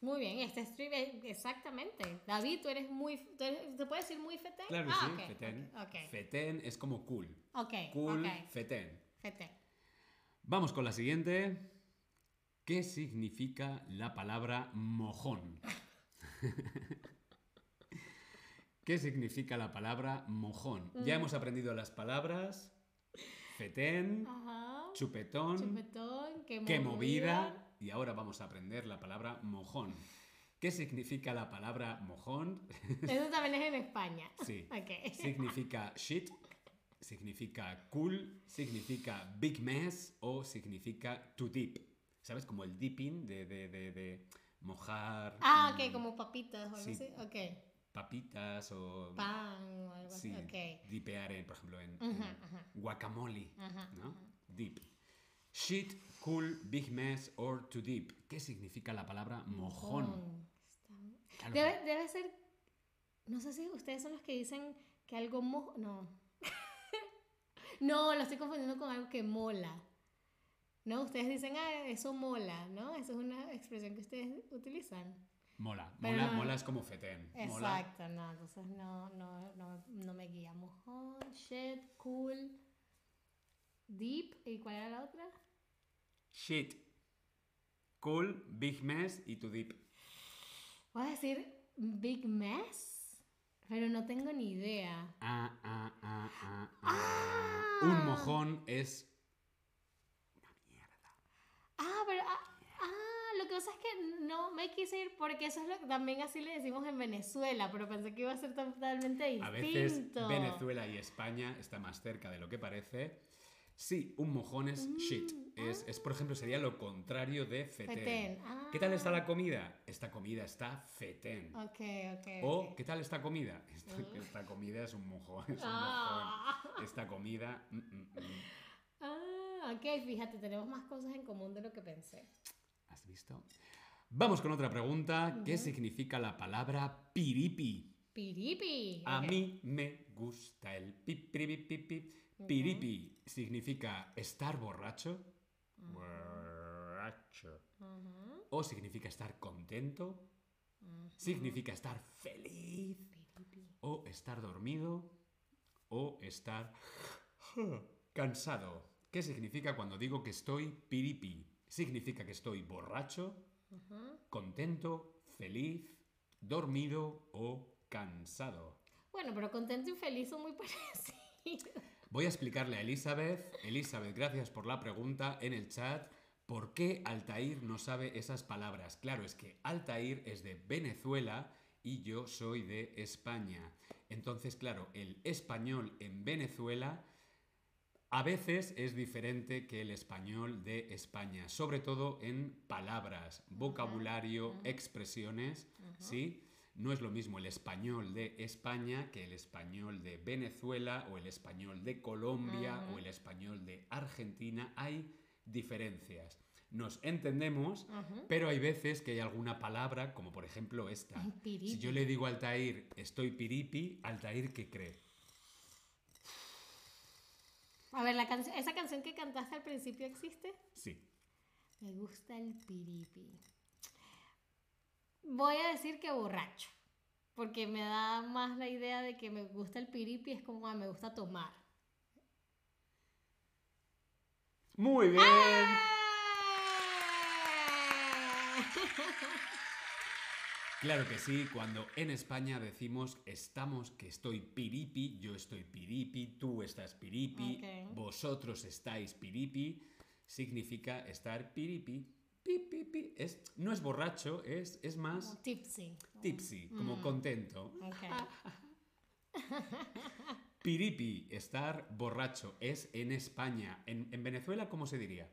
Muy bien, este stream es exactamente. David, tú eres muy. tú eres- ¿Te puedes decir muy fetén? Claro ah, sí, ok, fetén. Ok, ok. Fetén es como cool. Ok, Cool, fetén. fetén. Vamos con la siguiente. ¿Qué significa la palabra mojón? (laughs) ¿Qué significa la palabra mojón? Ya Mm. hemos aprendido las palabras fetén, Ajá. chupetón, Chupetón, qué, qué movida y ahora vamos a aprender la palabra mojón. ¿Qué significa la palabra mojón? (laughs) Eso también es en España. Sí. (laughs) Significa shit, significa cool, significa big mess o significa to dip. ¿Sabes? Como el dipping de, de, de, de mojar Ah, ok, como papitas o algo Sí. así. Ok. papitas o Pan o algo sí, así. Ok. dipear, en, por ejemplo, en, guacamole, ujú, ¿no? Dip. Shit, cool, big mess or to dip. ¿Qué significa la palabra mojón? Mojón. Está- Claro, Debe, debe ser. No sé si ustedes son los que dicen que algo mo. No. (laughs) no, lo estoy confundiendo con algo que mola. No, ustedes dicen, ah, eso mola, ¿no? Esa es una expresión que ustedes utilizan. mola. Pero Mola, no- mola es como fetén. Mola. Exacto, no, entonces no, no, no, no me guía. Mojón, shit, cool, deep, ¿y cuál era la otra? Shit, cool, big mess y to dip. Voy a decir big mess, Pero no tengo ni idea. Ah, ah, ah, ah, ah. Un mojón es Ah, pero. Ah, ah, lo que pasa es que no me quise ir porque eso es lo que también así le decimos en Venezuela, pero pensé que iba a ser totalmente distinto. A veces Venezuela y España está más cerca de lo que parece. Sí, un mojón es Mm, shit. Es, es, por ejemplo, sería lo contrario de fetén. Fetén. ¿Qué tal está la Ah. comida? Esta comida está fetén. Ok, ok. O, ok. ¿qué tal esta comida? Esta, Mm. esta comida es un mojón. Es un Ah. mojón. Esta comida. mm, mm, mm. Ah, ok, fíjate, tenemos más cosas en común de lo que pensé. ¿Has visto? Vamos con otra pregunta. ¿Qué significa la palabra piripi? Piripi. A mí me gusta el pipiripipipi. Ujú. Piripi significa estar borracho. Ujú, Borracho. O significa estar contento. Significa estar feliz. Piripi. O estar dormido. O estar cansado. ¿Qué significa cuando digo que estoy piripi? Significa que estoy borracho, Contento, feliz, dormido o cansado. Bueno, pero contento y feliz son muy (laughs) parecidos. Voy a explicarle a Elizabeth, Elizabeth, gracias por la pregunta en el chat, ¿por qué Altair no sabe esas palabras? Claro, es que Altair es de Venezuela y yo soy de España. Entonces, claro, el español en Venezuela a veces es diferente que el español de España, sobre todo en palabras, vocabulario, expresiones. ¿sí? No es lo mismo el español de España que el español de Venezuela o el español de Colombia o el español de Argentina. Hay diferencias. Nos entendemos, pero hay veces que hay alguna palabra, como por ejemplo esta. Si yo le digo a Altair, estoy piripi, Altair, ¿qué cree? A ver, la canción, esa canción que cantaste al principio existe. Sí. Me gusta el piripi. Voy a decir que borracho. Porque me da más la idea de que me gusta el piripi, es como ah, me gusta tomar. Muy bien. ¡Ah! (laughs) Claro que sí, cuando en España decimos estamos, que estoy piripi, yo estoy piripi, tú estás piripi, vosotros estáis piripi, significa estar piripi. Pi, pi, pi. Es, no es borracho, es, es más Como tipsy. tipsy, como Mm. contento. (laughs) Piripi, estar borracho, es en España. En, en Venezuela, ¿cómo se diría?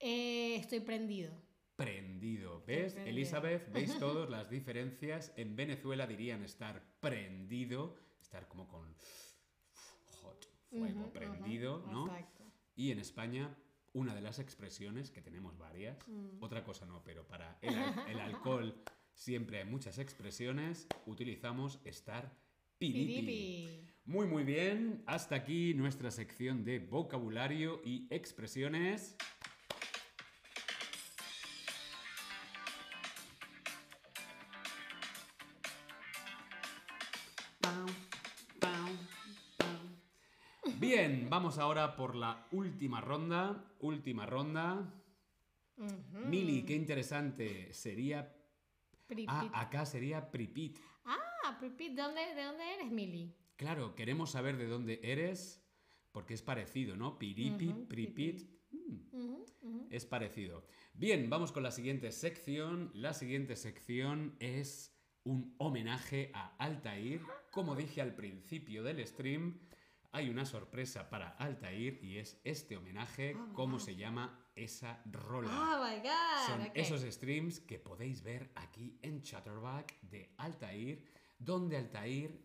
Eh, estoy prendido. Prendido. ¿Ves. Elizabeth? ¿Veis (laughs) todas las diferencias? En Venezuela dirían estar prendido, estar como con hot, fuego prendido, ¿no? Exacto. Y en España, una de las expresiones, que tenemos varias, Mm. otra cosa no, pero para el, al- el alcohol siempre hay muchas expresiones, utilizamos estar piripi. Piripi. Muy, muy bien. Hasta aquí nuestra sección de vocabulario y expresiones. Vamos ahora por la última ronda. Última ronda. Ujú. Mili, qué interesante. Sería. Pripit. Ah, acá sería Pripit. Ah, Pripit, ¿de dónde, ¿de dónde eres, Mili? Claro, queremos saber de dónde eres, porque es parecido, ¿no? Piripi, Pripit. Pripit. mm, es parecido. Bien, vamos con la siguiente sección. La siguiente sección es un homenaje a Altair. Como dije al principio del stream, hay una sorpresa para Altair y es este homenaje, Oh, cómo se llama esa rola. Oh my god. Son esos streams que podéis ver aquí en Chatterback de Altair, donde Altair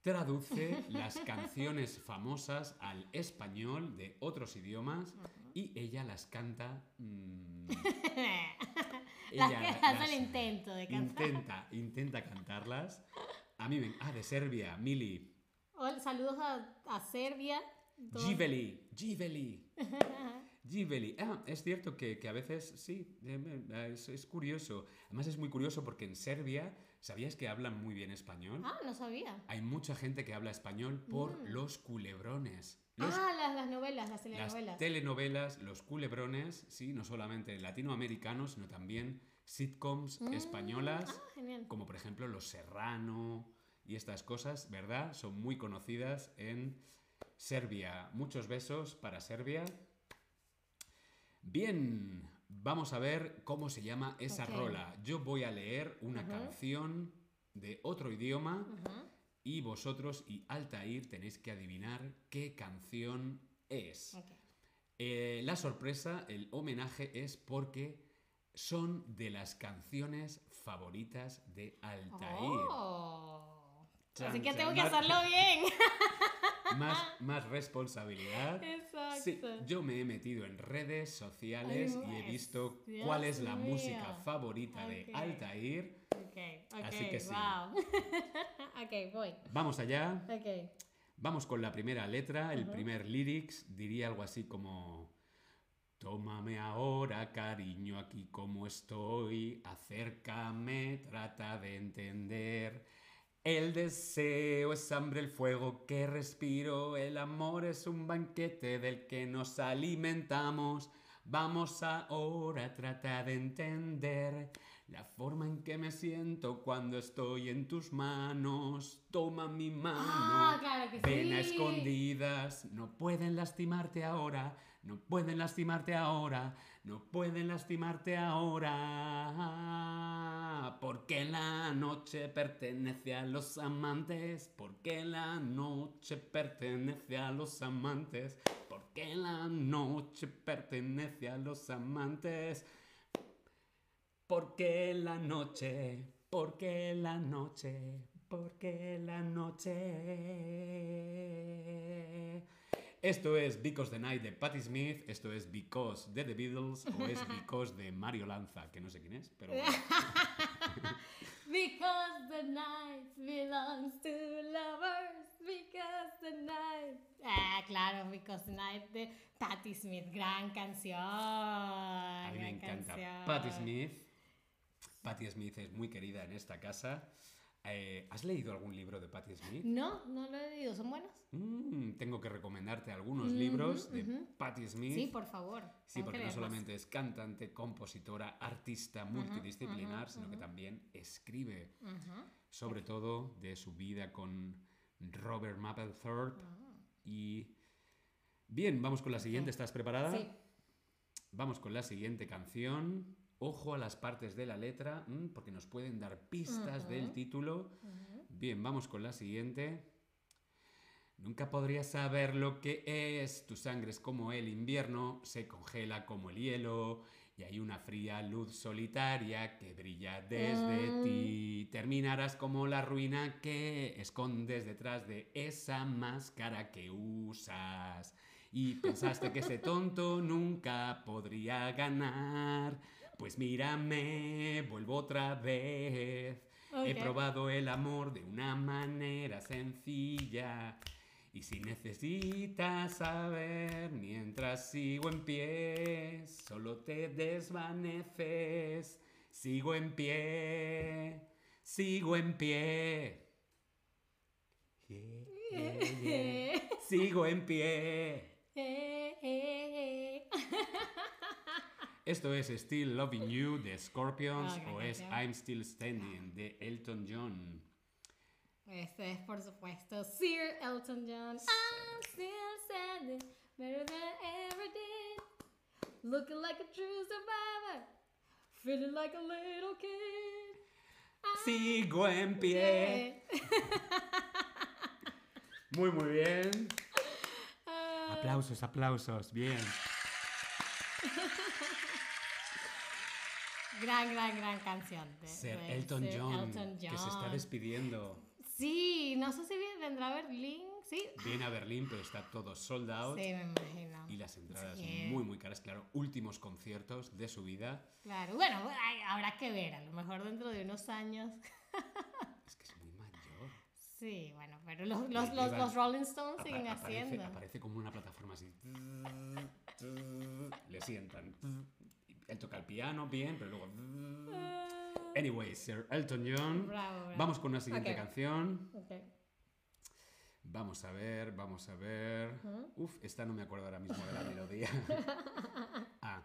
traduce (laughs) las canciones famosas al español de otros idiomas y ella las canta. mm, (laughs) Las que hace las el intento de cantar. intenta, intenta cantarlas. A mí me. Ah, de Serbia, Mili. Hola, saludos a, a Serbia. Todos- Giveli, Giveli. (laughs) Giveli. Ah, es cierto que, que a veces sí, eh, es, es curioso. Además es muy curioso porque en Serbia, ¿sabías que hablan muy bien español? Ah, no sabía. Hay mucha gente que habla español por Mm. los culebrones. Los- ah, las, las novelas, las las telenovelas. telenovelas, los culebrones, sí, no solamente latinoamericanos, sino también sitcoms Mm, españolas, Ah, genial. como por ejemplo Los Serrano y estas cosas, ¿verdad? Son muy conocidas en Serbia. Muchos besos para Serbia. Bien, vamos a ver cómo se llama esa rola. Yo voy a leer una canción de otro idioma y vosotros y Altair tenéis que adivinar qué canción es. Eh, la sorpresa, el homenaje es porque son de las canciones favoritas de Altair. Oh. Chan, Así que chan. tengo que Más- hacerlo bien. (laughs) Más, más responsabilidad. Exacto. Sí, yo me he metido en redes sociales Ay, y he visto Dios cuál es la mío. música favorita de. Altair. Ok, ok, Así que sí. wow. (laughs) ok, voy. Vamos allá. Ok. Vamos con la primera letra, el primer lyrics. Diría algo así como... Tómame ahora, cariño, aquí como estoy. Acércame, trata de entender. El deseo es hambre, el fuego que respiro. El amor es un banquete del que nos alimentamos. Vamos ahora, trata de entender la forma en que me siento cuando estoy en tus manos. Toma mi mano. Ah, claro que Ven a sí. escondidas, no pueden lastimarte ahora, no pueden lastimarte ahora, no pueden lastimarte ahora. Porque la noche pertenece a los amantes, porque la noche pertenece a los amantes, porque la noche pertenece a los amantes. Porque la noche, porque la noche, porque la noche. Esto es Because the Night de Patti Smith, esto es Because de The Beatles o es (laughs) Because de Mario Lanza, que no sé quién es, pero bueno. (laughs) Because the night belongs to lovers. Because the night. Ah, claro, Because the night de Patti Smith. Gran canción. A mí me encanta canción. Patti Smith. Patti Smith es muy querida en esta casa. Eh, ¿Has leído algún libro de Patti Smith? No, no lo he leído. ¿Son buenos? Mm, tengo que recomendarte algunos libros de ujú. Patti Smith. Sí, por favor. Sí, porque que no solamente es cantante, compositora, artista multidisciplinar, sino que también escribe, sobre todo de su vida con Robert Mapplethorpe. Ah. Y bien, vamos con la siguiente. ¿Estás preparada? Sí. Vamos con la siguiente canción. Ojo a las partes de la letra, mm, porque nos pueden dar pistas del título. Bien, vamos con la siguiente. Nunca podrías saber lo que es. Tu sangre es como el invierno, se congela como el hielo. Y hay una fría luz solitaria que brilla desde Mm. ti. Terminarás como la ruina que escondes detrás de esa máscara que usas. Y pensaste que ese (laughs) tonto nunca podría ganar. Pues mírame, vuelvo otra vez. He probado el amor de una manera sencilla. Y si necesitas saber mientras sigo en pie, solo te desvaneces. Sigo en pie, sigo en pie. Yeah, yeah, yeah. (laughs) Sigo en pie. Esto es Still Loving You de Scorpions gran o es. I'm Still Standing de Elton John. Este es, por supuesto, Sir Elton John. I'm still standing better than I ever did. Looking like a true survivor. Feeling like a little kid. Sigo en pie. (laughs) Muy, muy bien. Ah, Aplausos, aplausos. Bien. Gran, gran, gran canción. de- Sir de Elton Sir John, Elton que se está despidiendo. Sí, no sé si bien- vendrá a Berlín. Sí. Viene a Berlín, pero está todo sold out. Sí, me imagino. Y las entradas Sí. muy, muy caras. Claro, últimos conciertos de su vida. Claro, bueno, habrá que ver, a lo mejor dentro de unos años. (laughs) Es que es muy mayor. Sí, bueno, pero los, los, los, los Rolling Stones Apa- siguen aparece, haciendo. aparece como una plataforma así. (laughs) Le sientan. Él toca el piano bien, pero luego. Anyway, Sir Elton John. bravo, bravo. Vamos con la siguiente canción. Vamos a ver, vamos a ver. Ujú. Uf, esta no me acuerdo ahora mismo de la melodía. (laughs) ah.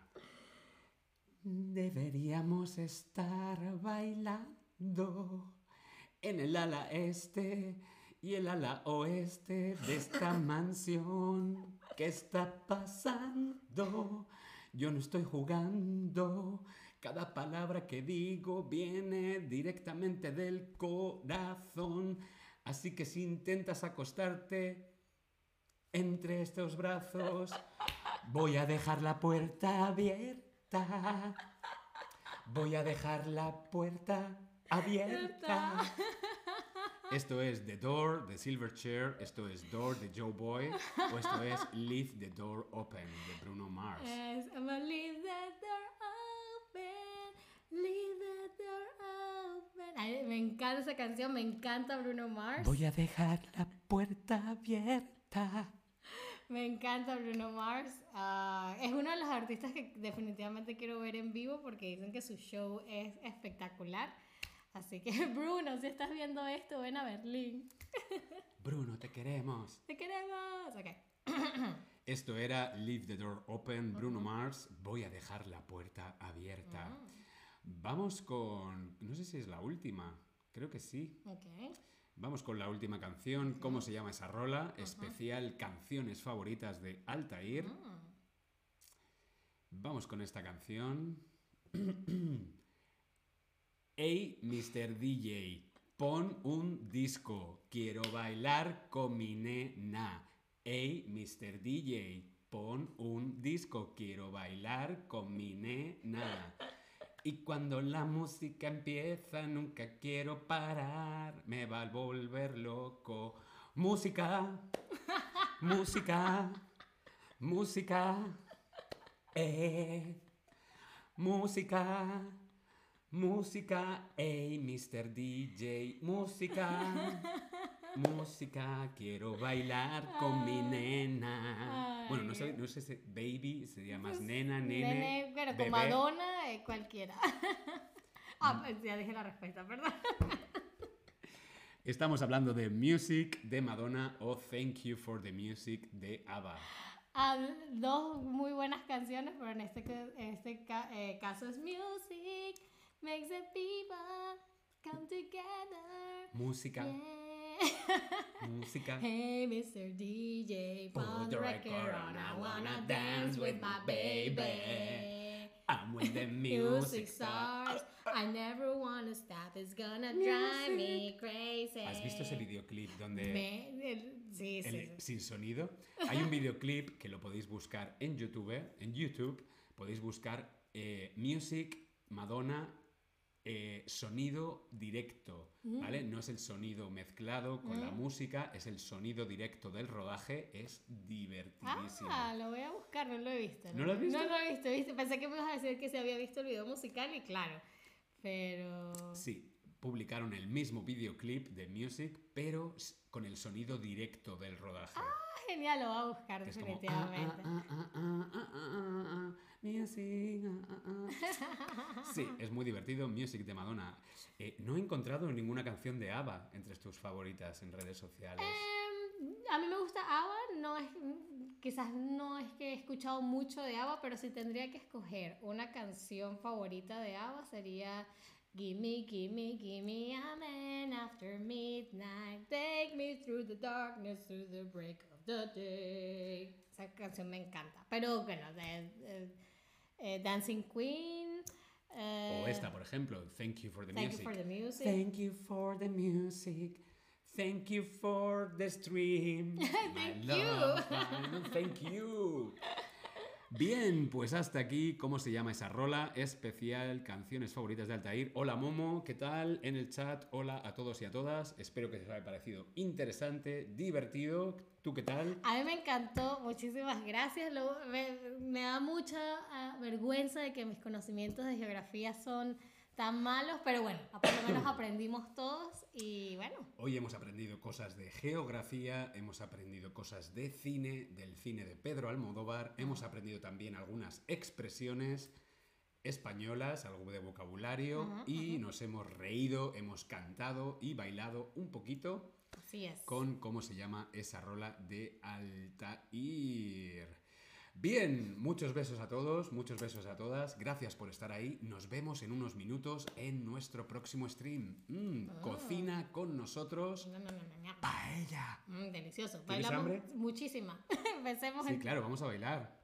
Deberíamos estar bailando en el ala este y el ala oeste de esta mansión. ¿Qué está pasando? Yo no estoy jugando. Cada palabra que digo viene directamente del corazón. Así que si intentas acostarte entre estos brazos, voy a dejar la puerta abierta. Voy a dejar la puerta abierta. Esto es The Door de Silverchair, esto es Door de Joe Boy, o esto es Leave the Door Open de Bruno Mars. Es, I'm gonna leave that door open, leave that door open. Ay, me encanta esa canción, me encanta Bruno Mars. Voy a dejar la puerta abierta. Me encanta Bruno Mars. Ah, es uno de los artistas que definitivamente quiero ver en vivo porque dicen que su show es espectacular. Así que (laughs) Bruno, si estás viendo esto, ven a Berlín. Bruno, te queremos. Te queremos. Ok. Esto era Leave the Door Open, Bruno Mars. Voy a dejar la puerta abierta. Vamos con. No sé si es la última. Creo que sí. Ok. Vamos con la última canción. ¿Cómo se llama esa rola? Especial Canciones Favoritas de Altair. Mm. Vamos con esta canción. (clears throat) Hey, Mr. DJ, pon un disco. Quiero bailar con mi nena. Hey, Mr. DJ, pon un disco. Quiero bailar con mi nena. Y cuando la música empieza, nunca quiero parar. Me va a volver loco. Música, música, música. Eh, música, música, hey, Mr. DJ, música, (laughs) música, quiero bailar con mi nena. Bueno, no sé, no sé si baby sería más nena, nene. Nene, pero con bebé. Madonna, eh, cualquiera. (laughs) ah, pues ya dije la respuesta, perdón. Estamos hablando de Music de Madonna o Thank You for the Music de ABBA. Ah, dos muy buenas canciones, pero en este, en este eh, caso es Music makes the people come together. Música, Yeah. (laughs) música. Hey, Mr. DJ, put the record on. I wanna dance with my baby. And when the (laughs) Music starts. stars. I never wanna stop. It's gonna drive me crazy. ¿Has visto ese videoclip donde Me- el- sí, sí, el- sí. sin sonido? (laughs) Hay un videoclip que lo podéis buscar en YouTube. En YouTube podéis buscar eh, Music Madonna eh, sonido directo, ¿vale? No es el sonido mezclado con la música, es el sonido directo del rodaje, es divertidísimo. Ah, lo voy a buscar, no lo he visto. ¿No lo has visto? No lo he visto, ¿viste? Pensé que me ibas a decir que se había visto el video musical y claro, pero... Sí, publicaron el mismo videoclip de Music, pero con el sonido directo del rodaje. Ah, genial, lo voy a buscar Que definitivamente. music. Sí, es muy divertido. Music de Madonna. Eh, no he encontrado ninguna canción de ABBA entre tus favoritas en redes sociales. Em, a mí me gusta ABBA, no es, quizás no es que he escuchado mucho de ABBA, pero si tendría que escoger una canción favorita de ABBA sería Gimme, gimme, gimme a man after midnight. Take me through the darkness, through the break of the day. Esa canción me encanta. Pero bueno, de, de- eh, Dancing Queen. eh, o esta, por ejemplo, Thank You for the Thank Music. you for the music. Thank you for the music. Thank you for the stream. My (laughs) Thank love, I- Thank you. (laughs) Bien, pues hasta aquí, ¿cómo se llama esa rola? Especial Canciones Favoritas de Altair. Hola Momo, ¿qué tal? En el chat, hola a todos y a todas. Espero que os haya parecido interesante, divertido. ¿Tú qué tal? A mí me encantó, muchísimas gracias. Me da mucha ah, vergüenza de que mis conocimientos de geografía son tan malos, pero bueno, por lo menos (coughs) aprendimos todos y bueno, Hoy hemos aprendido cosas de geografía, hemos aprendido cosas de cine, del cine de Pedro Almodóvar, hemos aprendido también algunas expresiones españolas, algo de vocabulario Ajá, y nos hemos reído, hemos cantado y bailado un poquito así es. con cómo se llama esa rola de Altair. Bien, muchos besos a todos, muchos besos a todas. Gracias por estar ahí. Nos vemos en unos minutos en nuestro próximo stream. Mm, Ah. Cocina con nosotros. No, no, no, no, no. Paella. Mm, delicioso. ¿Tienes Bailamos hambre? muchísima. (laughs) Pensemos Sí, en claro, vamos a bailar.